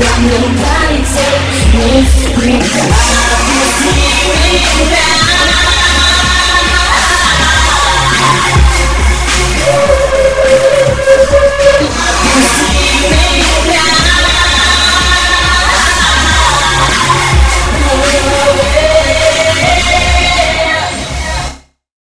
Ко мне полетит вниз, вниз, вниз.